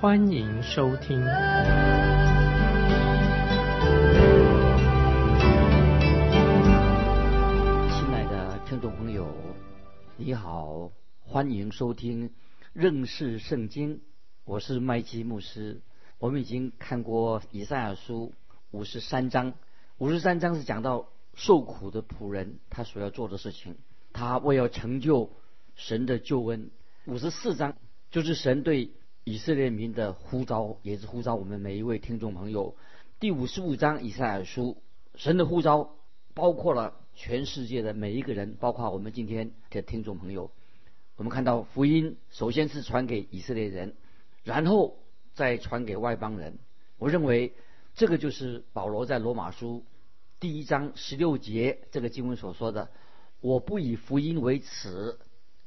欢迎收听。亲爱的听众朋友，你好，欢迎收听认识圣经。我是麦基牧师。我们已经看过以赛亚书五十三章，五十三章是讲到受苦的仆人他所要做的事情，他为要成就神的救恩。五十四章就是神对以色列民的呼召，也是呼召我们每一位听众朋友。第五十五章以赛亚书，神的呼召包括了全世界的每一个人，包括我们今天的听众朋友。我们看到福音首先是传给以色列人。然后再传给外邦人。我认为这个就是保罗在罗马书第一章十六节这个经文所说的：“我不以福音为耻，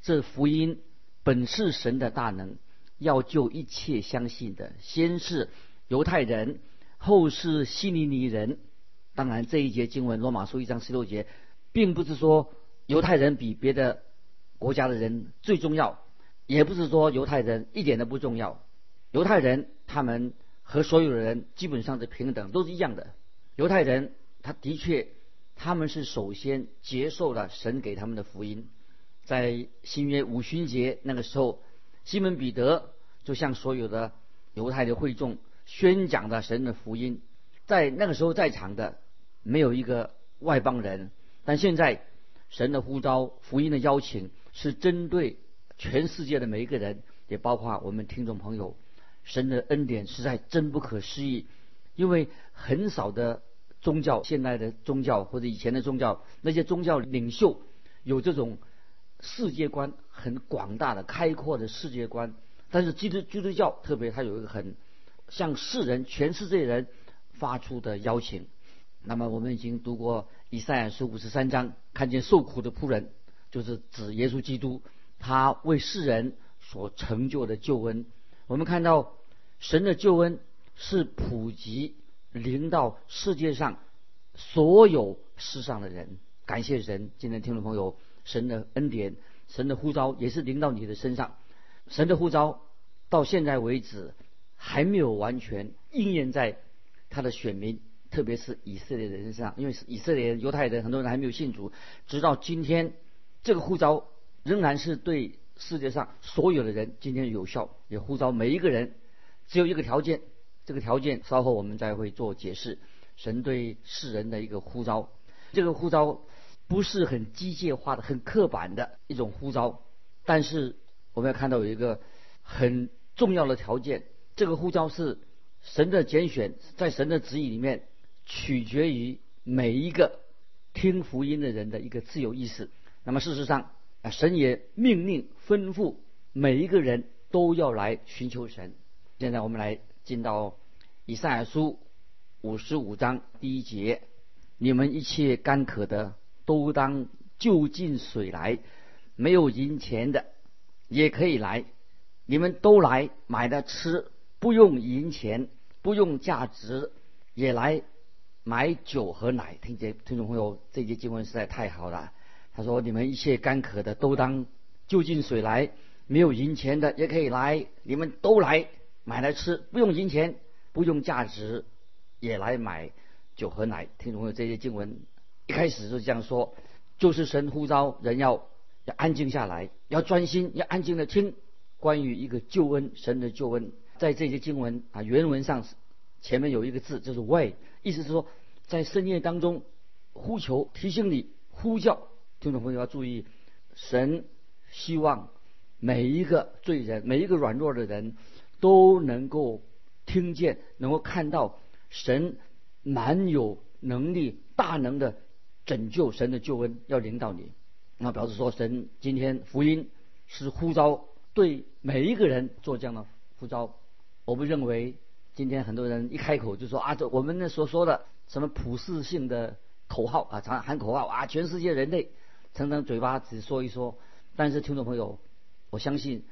这福音本是神的大能，要救一切相信的，先是犹太人，后是希利尼人。”当然，这一节经文罗马书一章十六节，并不是说犹太人比别的国家的人最重要。也不是说犹太人一点都不重要，犹太人他们和所有的人基本上是平等，都是一样的。犹太人他的确他们是首先接受了神给他们的福音，在新约五旬节那个时候，西门彼得就向所有的犹太的会众宣讲的神的福音，在那个时候在场的没有一个外邦人，但现在神的呼召福音的邀请是针对。全世界的每一个人，也包括我们听众朋友，神的恩典实在真不可思议。因为很少的宗教，现代的宗教或者以前的宗教，那些宗教领袖有这种世界观很广大的、开阔的世界观。但是基督基督教特别，它有一个很向世人、全世界人发出的邀请。那么我们已经读过以赛亚书五十三章，看见受苦的仆人，就是指耶稣基督。他为世人所成就的救恩，我们看到神的救恩是普及临到世界上所有世上的人。感谢神，今天听众朋友，神的恩典、神的呼召也是临到你的身上。神的呼召到现在为止还没有完全应验在他的选民，特别是以色列人身上，因为以色列、犹太人很多人还没有信主，直到今天这个呼召。仍然是对世界上所有的人今天有效，也呼召每一个人。只有一个条件，这个条件稍后我们再会做解释。神对世人的一个呼召，这个呼召不是很机械化的、很刻板的一种呼召，但是我们要看到有一个很重要的条件，这个呼召是神的拣选，在神的旨意里面，取决于每一个听福音的人的一个自由意识。那么事实上，啊，神也命令吩咐每一个人都要来寻求神。现在我们来进到以赛亚书五十五章第一节：你们一切干渴的都当就近水来，没有银钱的也可以来，你们都来买了吃，不用银钱，不用价值，也来买酒和奶。听见听众朋友，这节经文实在太好了。他说：“你们一切干渴的都当就近水来，没有银钱的也可以来，你们都来买来吃，不用银钱，不用价值，也来买酒和奶。”听众朋友，这些经文一开始就这样说，就是神呼召人要要安静下来，要专心，要安静的听关于一个救恩，神的救恩。在这些经文啊原文上前面有一个字，就是 “way”，意思是说在深夜当中呼求，提醒你呼叫。听众朋友要注意，神希望每一个罪人、每一个软弱的人都能够听见、能够看到神蛮有能力、大能的拯救，神的救恩要领导你。那表示说，神今天福音是呼召对每一个人做这样的呼召。我不认为今天很多人一开口就说啊，这我们那所说的什么普世性的口号啊，常喊口号啊，全世界人类常常嘴巴只说一说。但是听众朋友，我相信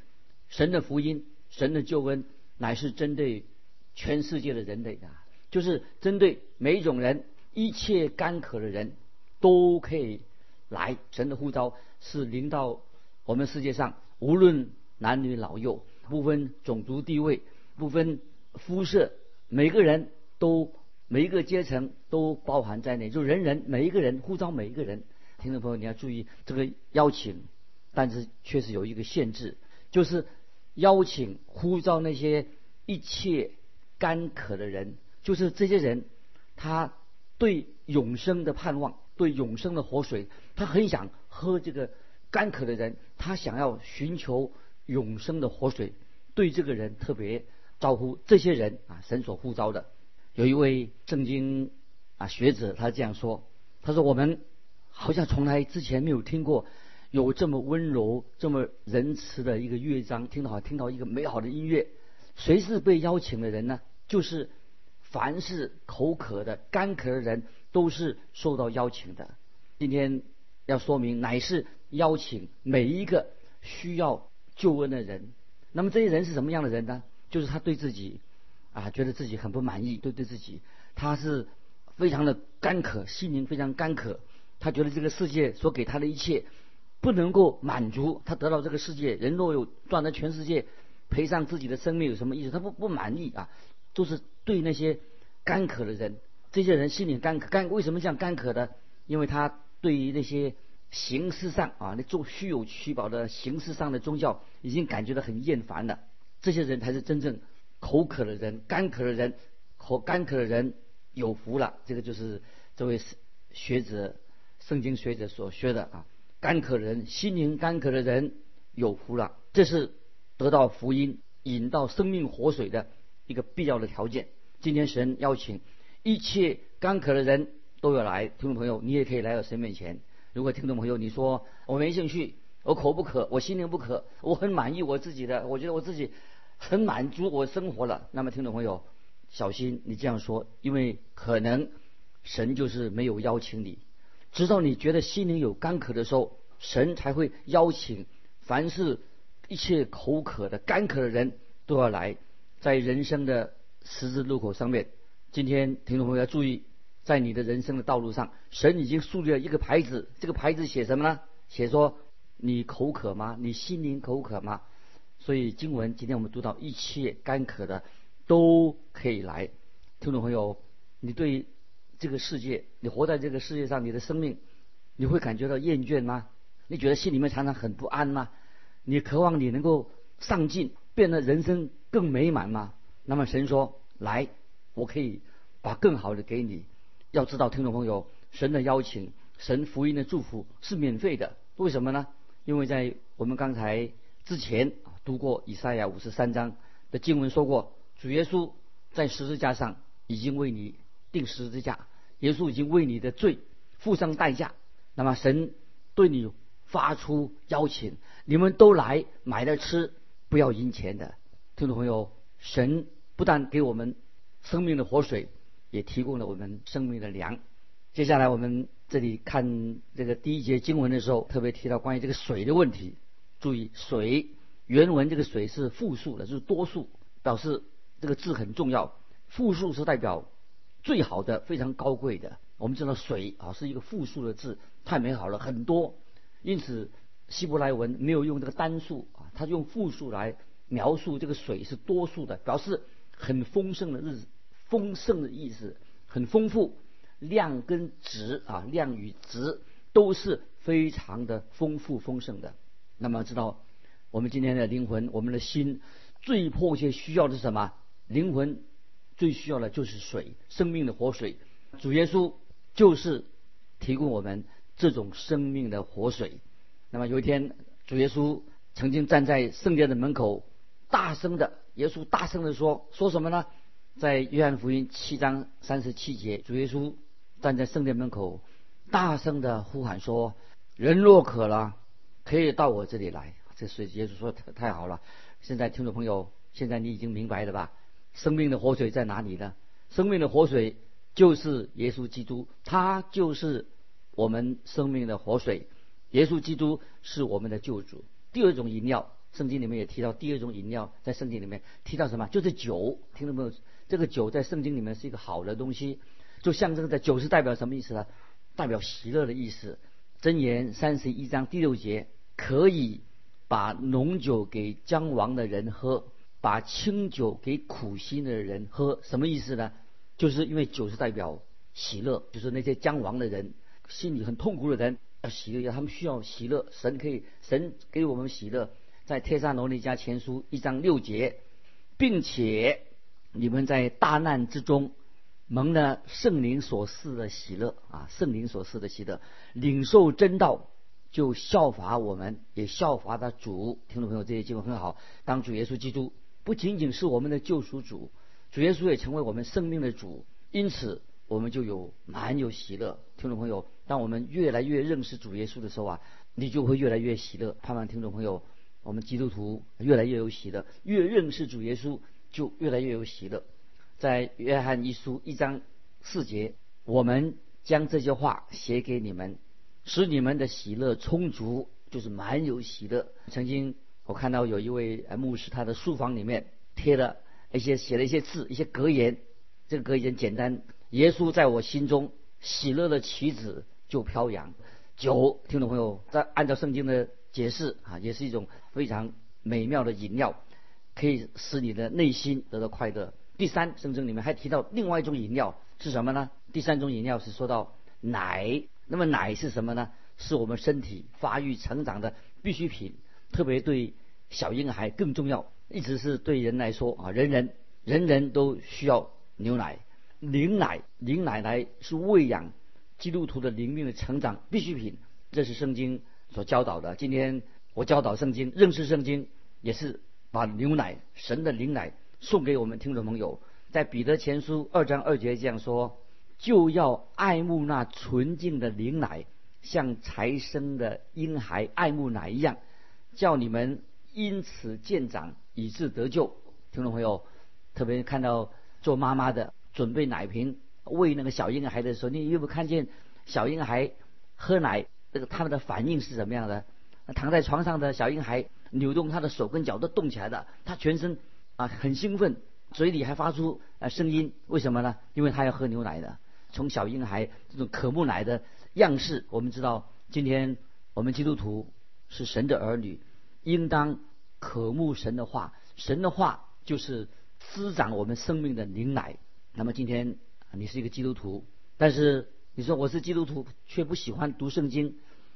神的福音、神的救恩乃是针对全世界的人类的，就是针对每一种人，一切干渴的人都可以来。神的呼召是临到我们世界上，无论男女老幼，不分种族地位，不分。肤色，每个人都每一个阶层都包含在内，就人人每一个人呼召每一个人。听众朋友，你要注意这个邀请，但是确实有一个限制，就是邀请呼召那些一切干渴的人，就是这些人，他对永生的盼望，对永生的活水，他很想喝这个干渴的人，他想要寻求永生的活水，对这个人特别。招呼这些人啊，神所呼召的。有一位圣经啊学者，他这样说：“他说我们好像从来之前没有听过有这么温柔、这么仁慈的一个乐章，听到听到一个美好的音乐。谁是被邀请的人呢？就是凡是口渴的、干渴的人，都是受到邀请的。今天要说明，乃是邀请每一个需要救恩的人。那么这些人是什么样的人呢？”就是他对自己，啊，觉得自己很不满意，对对自己，他是非常的干渴，心灵非常干渴。他觉得这个世界所给他的一切不能够满足他得到这个世界。人若有赚得全世界，赔上自己的生命有什么意思？他不不满意啊，都是对那些干渴的人，这些人心里干渴。干为什么这样干渴的？因为他对于那些形式上啊，那做虚有虚宝的形式上的宗教，已经感觉到很厌烦了。这些人才是真正口渴的人，干渴的人，口干渴的人有福了。这个就是这位学者、圣经学者所学的啊。干渴人，心灵干渴的人有福了。这是得到福音、引到生命活水的一个必要的条件。今天神邀请一切干渴的人都要来，听众朋友，你也可以来到神面前。如果听众朋友你说我没兴趣，我口不渴，我心灵不渴，我很满意我自己的，我觉得我自己。很满足我生活了，那么听众朋友，小心你这样说，因为可能神就是没有邀请你，直到你觉得心灵有干渴的时候，神才会邀请凡是一切口渴的、干渴的人都要来，在人生的十字路口上面。今天听众朋友要注意，在你的人生的道路上，神已经树立了一个牌子，这个牌子写什么呢？写说你口渴吗？你心灵口渴吗？所以经文今天我们读到一切干渴的都可以来，听众朋友，你对这个世界，你活在这个世界上，你的生命，你会感觉到厌倦吗？你觉得心里面常常很不安吗？你渴望你能够上进，变得人生更美满吗？那么神说，来，我可以把更好的给你。要知道，听众朋友，神的邀请，神福音的祝福是免费的。为什么呢？因为在我们刚才之前。读过以赛亚五十三章的经文说过，主耶稣在十字架上已经为你定十字架，耶稣已经为你的罪付上代价。那么神对你发出邀请，你们都来买了吃，不要银钱的。听众朋友，神不但给我们生命的活水，也提供了我们生命的粮。接下来我们这里看这个第一节经文的时候，特别提到关于这个水的问题。注意水。原文这个水是复数的，就是多数，表示这个字很重要。复数是代表最好的、非常高贵的。我们知道水啊是一个复数的字，太美好了，很多。因此希伯来文没有用这个单数啊，它用复数来描述这个水是多数的，表示很丰盛的日子，丰盛的意思，很丰富，量跟值啊，量与值都是非常的丰富丰盛的。那么知道。我们今天的灵魂，我们的心最迫切需要的是什么？灵魂最需要的就是水，生命的活水。主耶稣就是提供我们这种生命的活水。那么有一天，主耶稣曾经站在圣殿的门口，大声的，耶稣大声的说：“说什么呢？”在约翰福音七章三十七节，主耶稣站在圣殿门口，大声的呼喊说：“人若渴了，可以到我这里来。”这水，耶稣说太太好了。现在听众朋友，现在你已经明白了吧？生命的活水在哪里呢？生命的活水就是耶稣基督，他就是我们生命的活水。耶稣基督是我们的救主。第二种饮料，圣经里面也提到，第二种饮料在圣经里面提到什么？就是酒。听到没有？这个酒在圣经里面是一个好的东西，就象征着酒是代表什么意思呢？代表喜乐的意思。箴言三十一章第六节，可以把浓酒给将亡的人喝，把清酒给苦心的人喝。什么意思呢？就是因为酒是代表喜乐，就是那些将亡的人心里很痛苦的人。要喜乐，他们需要喜乐。神可以，神给我们喜乐，在帖撒罗尼迦前书一章六节，并且你们在大难之中蒙了圣灵所赐的喜乐啊，圣灵所赐的喜乐，领受真道，就效法我们，也效法的主。听众朋友，这些经文很好。当主耶稣基督不仅仅是我们的救赎主，主耶稣也成为我们生命的主，因此。我们就有满有喜乐，听众朋友，当我们越来越认识主耶稣的时候啊，你就会越来越喜乐。盼望听众朋友，我们基督徒越来越有喜乐，越认识主耶稣就越来越有喜乐。在约翰一书一章四节，我们将这些话写给你们，使你们的喜乐充足，就是满有喜乐。曾经我看到有一位牧师，他的书房里面贴了一些写了一些字，一些格言，这个格言简单。耶稣在我心中，喜乐的旗子就飘扬。九，听众朋友，在按照圣经的解释啊，也是一种非常美妙的饮料，可以使你的内心得到快乐。第三，圣经里面还提到另外一种饮料是什么呢？第三种饮料是说到奶。那么奶是什么呢？是我们身体发育成长的必需品，特别对小婴孩更重要，一直是对人来说啊，人人人人都需要牛奶。灵奶，灵奶奶是喂养基督徒的灵命的成长必需品，这是圣经所教导的。今天我教导圣经，认识圣经，也是把牛奶，神的灵奶送给我们听众朋友。在彼得前书二章二节这样说：就要爱慕那纯净的灵奶，像才生的婴孩爱慕奶一样，叫你们因此渐长，以致得救。听众朋友，特别看到做妈妈的。准备奶瓶喂那个小婴孩的时候，你有没有看见小婴孩喝奶？这个他们的反应是怎么样的？躺在床上的小婴孩扭动他的手跟脚都动起来的，他全身啊很兴奋，嘴里还发出啊声音。为什么呢？因为他要喝牛奶的。从小婴孩这种渴慕奶的样式，我们知道，今天我们基督徒是神的儿女，应当渴慕神的话。神的话就是滋长我们生命的灵奶。那么今天你是一个基督徒，但是你说我是基督徒却不喜欢读圣经，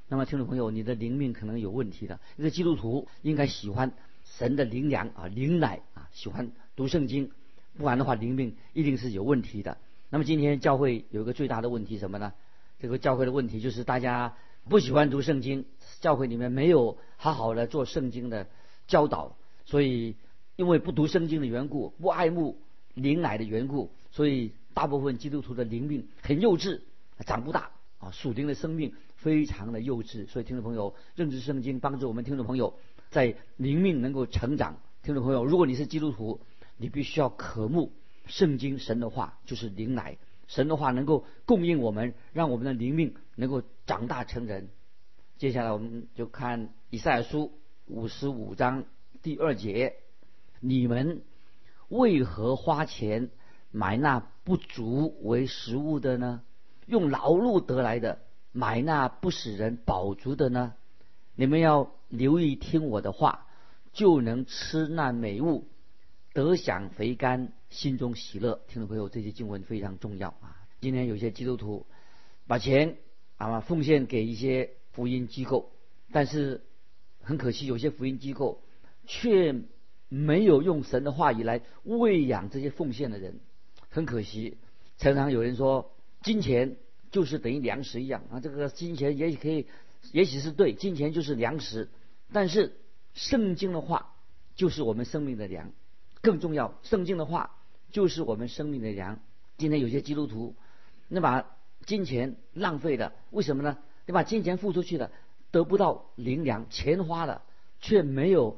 那么听众朋友，你的灵命可能有问题的。一个基督徒应该喜欢神的灵粮啊，灵奶啊，喜欢读圣经，不然的话灵命一定是有问题的。那么今天教会有一个最大的问题什么呢？这个教会的问题就是大家不喜欢读圣经，教会里面没有好好的做圣经的教导，所以因为不读圣经的缘故，不爱慕灵奶的缘故。所以，大部分基督徒的灵命很幼稚，长不大啊，属灵的生命非常的幼稚。所以，听众朋友，认知圣经帮助我们听众朋友在灵命能够成长。听众朋友，如果你是基督徒，你必须要渴慕圣经神的话，就是灵奶，神的话能够供应我们，让我们的灵命能够长大成人。接下来，我们就看以赛亚书五十五章第二节：你们为何花钱？买那不足为食物的呢？用劳碌得来的买那不使人饱足的呢？你们要留意听我的话，就能吃那美物，得享肥甘，心中喜乐。听众朋友，这些经文非常重要啊！今天有些基督徒把钱啊奉献给一些福音机构，但是很可惜，有些福音机构却没有用神的话语来喂养这些奉献的人。很可惜，常常有人说，金钱就是等于粮食一样啊。这个金钱也许可以，也许是对，金钱就是粮食。但是圣经的话就是我们生命的粮，更重要，圣经的话就是我们生命的粮。今天有些基督徒，那把金钱浪费了，为什么呢？你把金钱付出去了，得不到灵粮，钱花了，却没有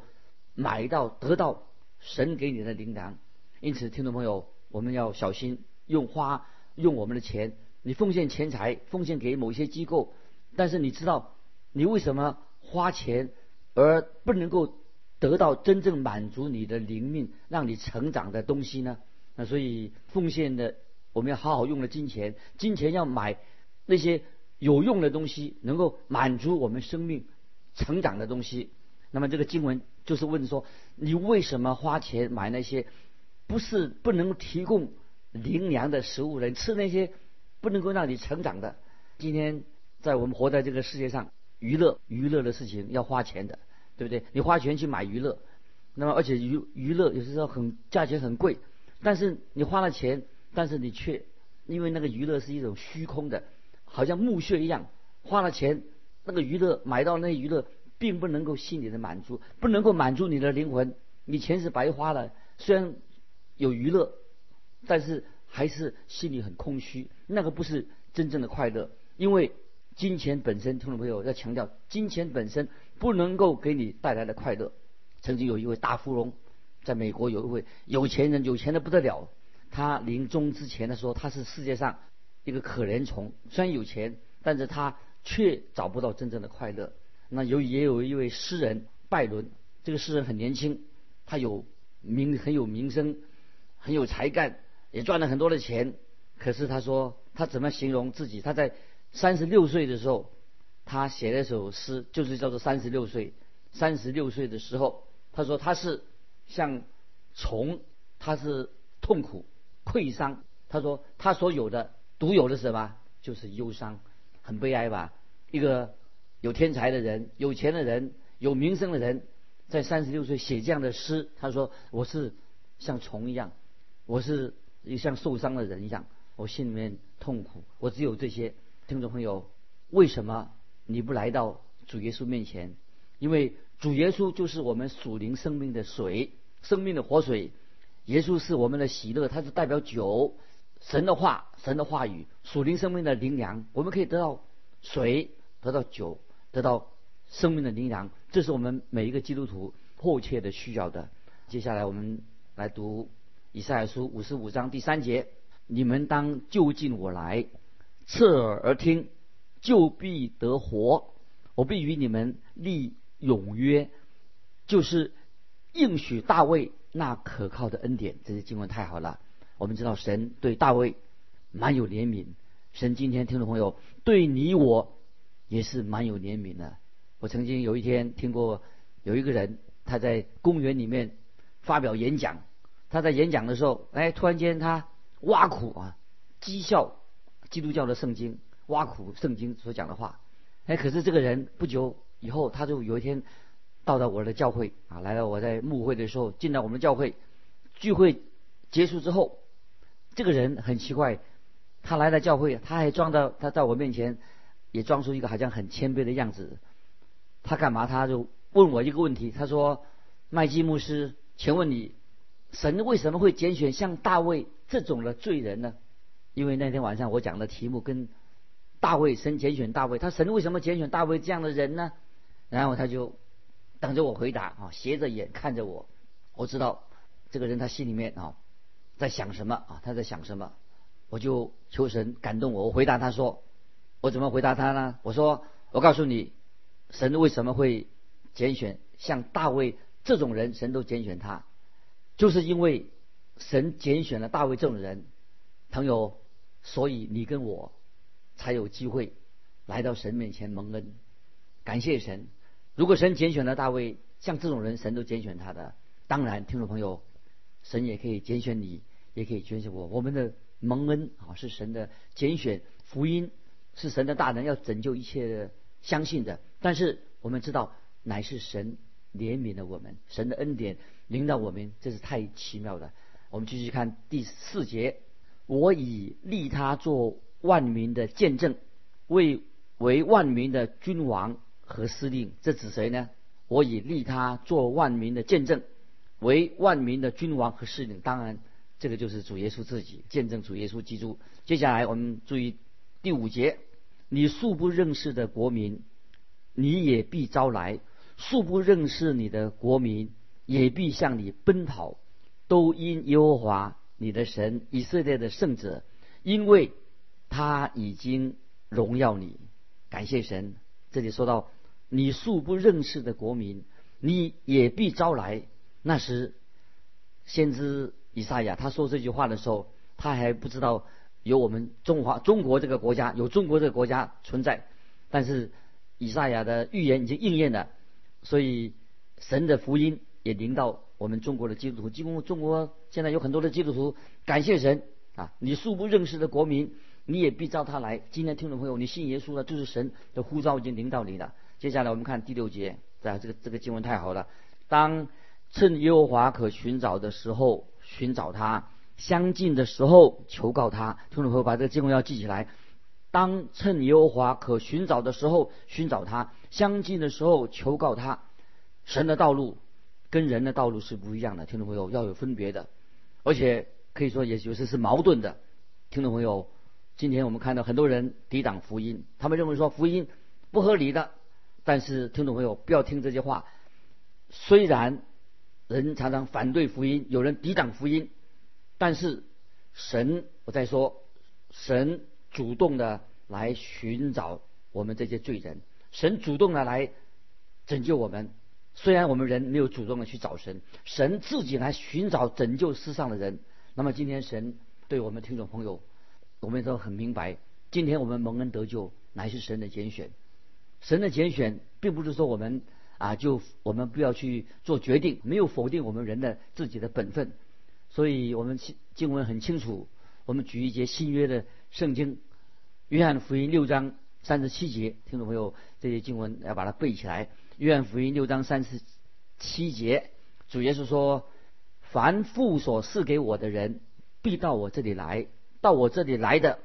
买到得到神给你的灵粮。因此，听众朋友，我们要小心用花用我们的钱。你奉献钱财，奉献给某些机构，但是你知道你为什么花钱而不能够得到真正满足你的灵命、让你成长的东西呢？那所以奉献的，我们要好好用的金钱，金钱要买那些有用的东西，能够满足我们生命成长的东西。那么这个经文就是问说，你为什么花钱买那些？不是不能提供灵粮的食物人吃那些不能够让你成长的。今天在我们活在这个世界上，娱乐娱乐的事情要花钱的，对不对？你花钱去买娱乐，那么而且娱娱乐有时候很价钱很贵，但是你花了钱，但是你却因为那个娱乐是一种虚空的，好像墓穴一样，花了钱那个娱乐买到那娱乐，并不能够心里的满足，不能够满足你的灵魂，你钱是白花了，虽然。有娱乐，但是还是心里很空虚，那个不是真正的快乐。因为金钱本身，听众朋友要强调，金钱本身不能够给你带来的快乐。曾经有一位大富翁，在美国有一位有钱人，有钱的不得了。他临终之前的时候，他是世界上一个可怜虫，虽然有钱，但是他却找不到真正的快乐。那有也有一位诗人拜伦，这个诗人很年轻，他有名很有名声。很有才干，也赚了很多的钱。可是他说，他怎么形容自己？他在三十六岁的时候，他写了一首诗，就是叫做《三十六岁》。三十六岁的时候，他说他是像虫，他是痛苦、溃伤。他说他所有的独有的什么？就是忧伤，很悲哀吧？一个有天才的人、有钱的人、有名声的人，在三十六岁写这样的诗，他说我是像虫一样。我是一个像受伤的人一样，我心里面痛苦。我只有这些听众朋友，为什么你不来到主耶稣面前？因为主耶稣就是我们属灵生命的水，生命的活水。耶稣是我们的喜乐，他是代表酒，神的话，神的话语，属灵生命的灵粮。我们可以得到水，得到酒，得到生命的灵粮。这是我们每一个基督徒迫切的需要的。接下来我们来读。以赛亚书五十五章第三节：你们当就近我来，侧耳而听，就必得活。我必与你们立永约，就是应许大卫那可靠的恩典。这些经文太好了。我们知道神对大卫蛮有怜悯，神今天听众朋友对你我也是蛮有怜悯的。我曾经有一天听过有一个人他在公园里面发表演讲。他在演讲的时候，哎，突然间他挖苦啊，讥笑基督教的圣经，挖苦圣经所讲的话。哎，可是这个人不久以后，他就有一天到了我的教会啊，来了我在牧会的时候，进到我们教会聚会结束之后，这个人很奇怪，他来了教会，他还装到他在我面前也装出一个好像很谦卑的样子。他干嘛？他就问我一个问题，他说：“麦基牧师，请问你？”神为什么会拣选像大卫这种的罪人呢？因为那天晚上我讲的题目跟大卫神拣选大卫，他神为什么拣选大卫这样的人呢？然后他就等着我回答啊，斜着眼看着我，我知道这个人他心里面啊在想什么啊，他在想什么，我就求神感动我，我回答他说，我怎么回答他呢？我说我告诉你，神为什么会拣选像大卫这种人，神都拣选他。就是因为神拣选了大卫这种人，朋友，所以你跟我才有机会来到神面前蒙恩，感谢神。如果神拣选了大卫，像这种人，神都拣选他的。当然，听众朋友，神也可以拣选你，也可以拣选我。我们的蒙恩啊，是神的拣选，福音是神的大能，要拯救一切相信的。但是我们知道，乃是神。怜悯了我们，神的恩典领导我们，这是太奇妙了。我们继续看第四节：我以立他做万民的见证，为为万民的君王和司令。这指谁呢？我以立他做万民的见证，为万民的君王和司令。当然，这个就是主耶稣自己见证主耶稣基督。接下来我们注意第五节：你素不认识的国民，你也必招来。素不认识你的国民，也必向你奔跑；都因耶和华你的神以色列的圣者，因为他已经荣耀你。感谢神。这里说到你素不认识的国民，你也必招来。那时，先知以赛亚他说这句话的时候，他还不知道有我们中华中国这个国家，有中国这个国家存在。但是以赛亚的预言已经应验了，所以神的福音也临到我们中国的基督徒。几乎中国现在有很多的基督徒，感谢神啊！你素不认识的国民，你也必召他来。今天听众朋友，你信耶稣了，就是神的呼召已经临到你了。接下来我们看第六节，啊，这个这个经文太好了。当趁耶和华可寻找的时候寻找他，相近的时候求告他。听众朋友，把这个经文要记起来。当趁耶和华可寻找的时候寻找他，相近的时候求告他。神的道路跟人的道路是不一样的，听众朋友要有分别的，而且可以说也有时是矛盾的。听众朋友，今天我们看到很多人抵挡福音，他们认为说福音不合理的。但是听众朋友不要听这些话，虽然人常常反对福音，有人抵挡福音，但是神我在说神。主动的来寻找我们这些罪人，神主动的来拯救我们。虽然我们人没有主动的去找神，神自己来寻找拯救世上的人。那么今天神对我们听众朋友，我们都很明白，今天我们蒙恩得救乃是神的拣选。神的拣选并不是说我们啊就我们不要去做决定，没有否定我们人的自己的本分。所以我们经经文很清楚，我们举一节新约的圣经。约翰福音六章三十七节，听众朋友，这些经文要把它背起来。约翰福音六章三十七节，主耶稣说：“凡父所赐给我的人，必到我这里来；到我这里来的，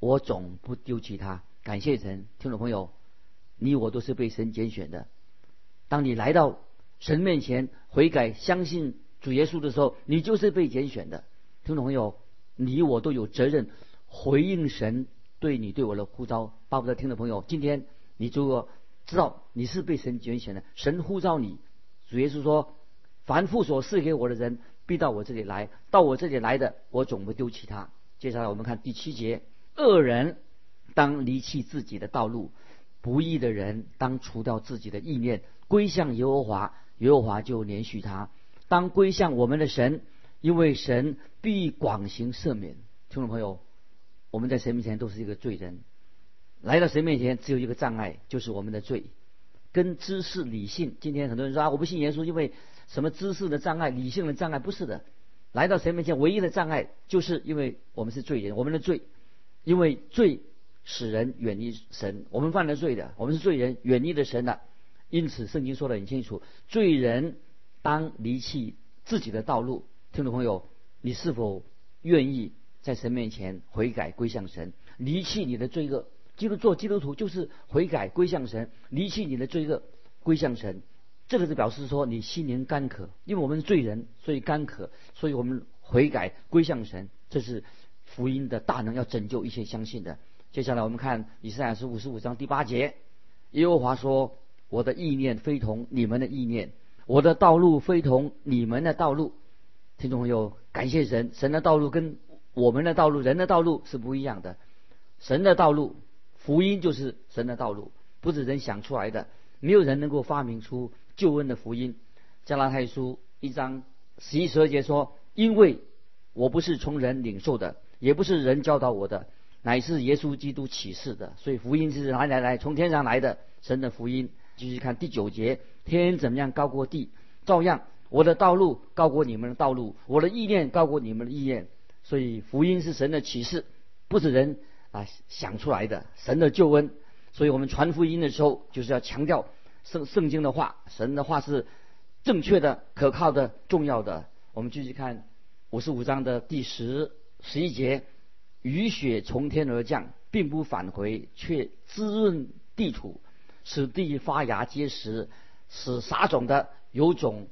我总不丢弃他。”感谢神，听众朋友，你我都是被神拣选的。当你来到神面前悔改、相信主耶稣的时候，你就是被拣选的。听众朋友，你我都有责任回应神。对你对我的呼召，巴不得听的朋友，今天你如果知道你是被神拣选的，神呼召你，主耶稣说：“凡父所赐给我的人，必到我这里来；到我这里来的，我总不丢弃他。”接下来我们看第七节：恶人当离弃自己的道路，不义的人当除掉自己的意念，归向耶和华，耶和华就连续他；当归向我们的神，因为神必广行赦免。听众朋友。我们在神面前都是一个罪人，来到神面前只有一个障碍，就是我们的罪，跟知识理性。今天很多人说啊，我不信耶稣，因为什么知识的障碍、理性的障碍？不是的，来到神面前唯一的障碍，就是因为我们是罪人，我们的罪，因为罪使人远离神，我们犯了罪的，我们是罪人，远离了神的。因此，圣经说的很清楚，罪人当离弃自己的道路。听众朋友，你是否愿意？在神面前悔改归向神，离弃你的罪恶。基督做基督徒就是悔改归向神，离弃你的罪恶归向神。这个是表示说你心灵干渴，因为我们是罪人，所以干渴，所以我们悔改归向神。这是福音的大能，要拯救一切相信的。接下来我们看以赛亚书五十五章第八节，耶和华说：“我的意念非同你们的意念，我的道路非同你们的道路。”听众朋友，感谢神，神的道路跟。我们的道路，人的道路是不一样的。神的道路，福音就是神的道路，不是人想出来的。没有人能够发明出救恩的福音。加拉太书一章十一十二节说：“因为我不是从人领受的，也不是人教导我的，乃是耶稣基督启示的。所以福音是哪里来？从天上来的，神的福音。”继续看第九节：“天怎么样高过地，照样我的道路高过你们的道路，我的意念高过你们的意念。”所以福音是神的启示，不是人啊想出来的。神的救恩，所以我们传福音的时候，就是要强调圣圣经的话，神的话是正确的、可靠的、重要的。我们继续看五十五章的第十十一节：雨雪从天而降，并不返回，却滋润地土，使地发芽结实，使撒种的有种。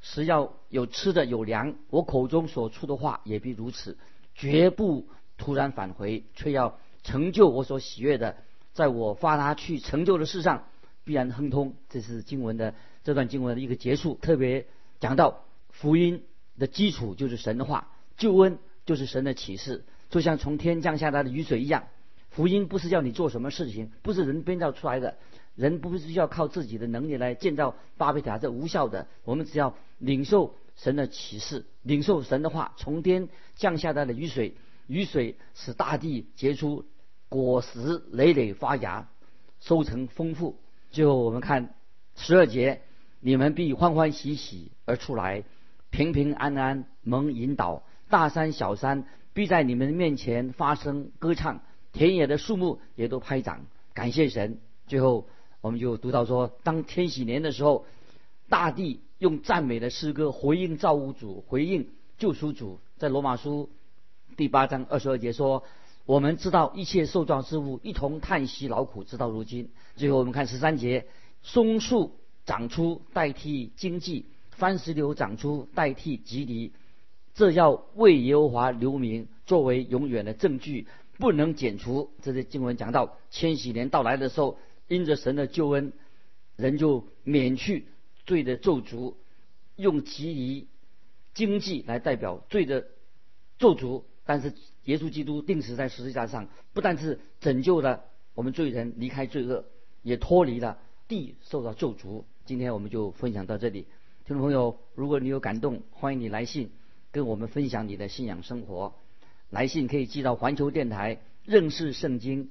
是要有吃的有粮，我口中所出的话也必如此，绝不突然返回，却要成就我所喜悦的，在我发他去成就的事上必然亨通。这是经文的这段经文的一个结束，特别讲到福音的基础就是神的话，救恩就是神的启示，就像从天降下来的雨水一样。福音不是要你做什么事情，不是人编造出来的，人不是要靠自己的能力来建造巴比塔，这无效的。我们只要领受神的启示，领受神的话，从天降下来的雨水，雨水使大地结出果实，累累发芽，收成丰富。最后我们看十二节，你们必欢欢喜喜而出来，平平安安蒙引导，大山小山必在你们面前发声歌唱。田野的树木也都拍掌，感谢神。最后，我们就读到说，当天禧年的时候，大地用赞美的诗歌回应造物主，回应救赎主。在罗马书第八章二十二节说：“我们知道一切受造之物一同叹息劳苦，直到如今。”最后，我们看十三节：松树长出代替荆棘，番石榴长出代替吉藜，这要为耶和华留名，作为永远的证据。不能减除。这些经文讲到千禧年到来的时候，因着神的救恩，人就免去罪的咒诅，用其余经济来代表罪的咒诅。但是耶稣基督定死在十字架上，不但是拯救了我们罪人离开罪恶，也脱离了地受到咒诅。今天我们就分享到这里，听众朋友，如果你有感动，欢迎你来信跟我们分享你的信仰生活。来信可以寄到环球电台认识圣经